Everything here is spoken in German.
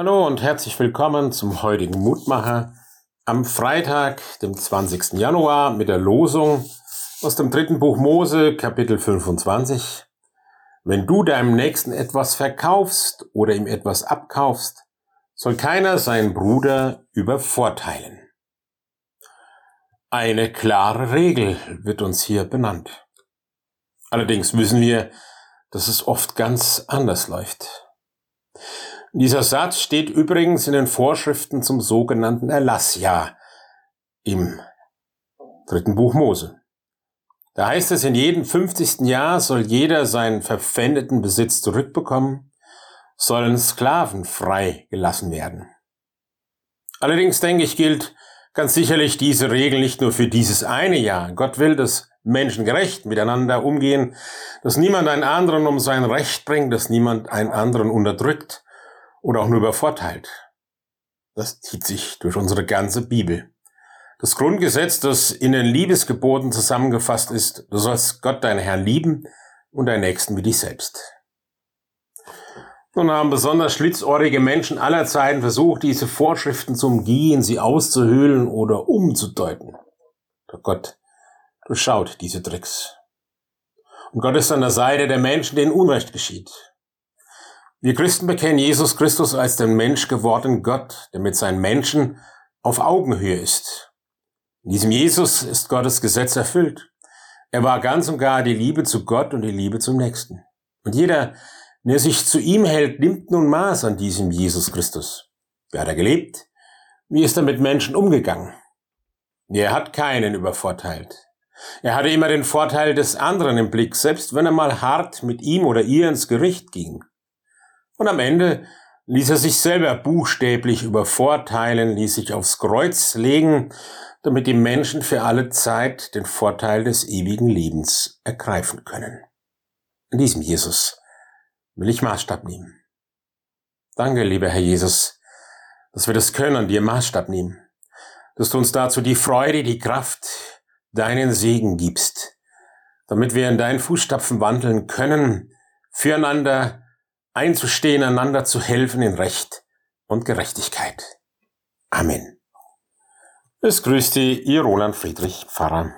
Hallo und herzlich willkommen zum heutigen Mutmacher am Freitag, dem 20. Januar mit der Losung aus dem dritten Buch Mose, Kapitel 25. Wenn du deinem Nächsten etwas verkaufst oder ihm etwas abkaufst, soll keiner seinen Bruder übervorteilen. Eine klare Regel wird uns hier benannt. Allerdings wissen wir, dass es oft ganz anders läuft. Dieser Satz steht übrigens in den Vorschriften zum sogenannten Erlassjahr im dritten Buch Mose. Da heißt es, in jedem 50. Jahr soll jeder seinen verpfändeten Besitz zurückbekommen, sollen Sklaven frei gelassen werden. Allerdings denke ich, gilt ganz sicherlich diese Regel nicht nur für dieses eine Jahr. Gott will, dass Menschen gerecht miteinander umgehen, dass niemand einen anderen um sein Recht bringt, dass niemand einen anderen unterdrückt, oder auch nur übervorteilt. Das zieht sich durch unsere ganze Bibel. Das Grundgesetz, das in den Liebesgeboten zusammengefasst ist, du sollst Gott, deinen Herrn, lieben und deinen Nächsten wie dich selbst. Nun haben besonders schlitzohrige Menschen aller Zeiten versucht, diese Vorschriften zu umgehen, sie auszuhöhlen oder umzudeuten. Doch Gott durchschaut diese Tricks. Und Gott ist an der Seite der Menschen, denen Unrecht geschieht. Wir Christen bekennen Jesus Christus als den Mensch gewordenen Gott, der mit seinen Menschen auf Augenhöhe ist. In diesem Jesus ist Gottes Gesetz erfüllt. Er war ganz und gar die Liebe zu Gott und die Liebe zum Nächsten. Und jeder, der sich zu ihm hält, nimmt nun Maß an diesem Jesus Christus. Wie hat er gelebt? Wie ist er mit Menschen umgegangen? Er hat keinen übervorteilt. Er hatte immer den Vorteil des anderen im Blick, selbst wenn er mal hart mit ihm oder ihr ins Gericht ging. Und am Ende ließ er sich selber buchstäblich übervorteilen, ließ sich aufs Kreuz legen, damit die Menschen für alle Zeit den Vorteil des ewigen Lebens ergreifen können. In diesem Jesus will ich Maßstab nehmen. Danke, lieber Herr Jesus, dass wir das können, dir Maßstab nehmen, dass du uns dazu die Freude, die Kraft, deinen Segen gibst, damit wir in deinen Fußstapfen wandeln können, füreinander einzustehen, einander zu helfen in Recht und Gerechtigkeit. Amen. Es grüßt Sie, Ihr Roland Friedrich Pfarrer.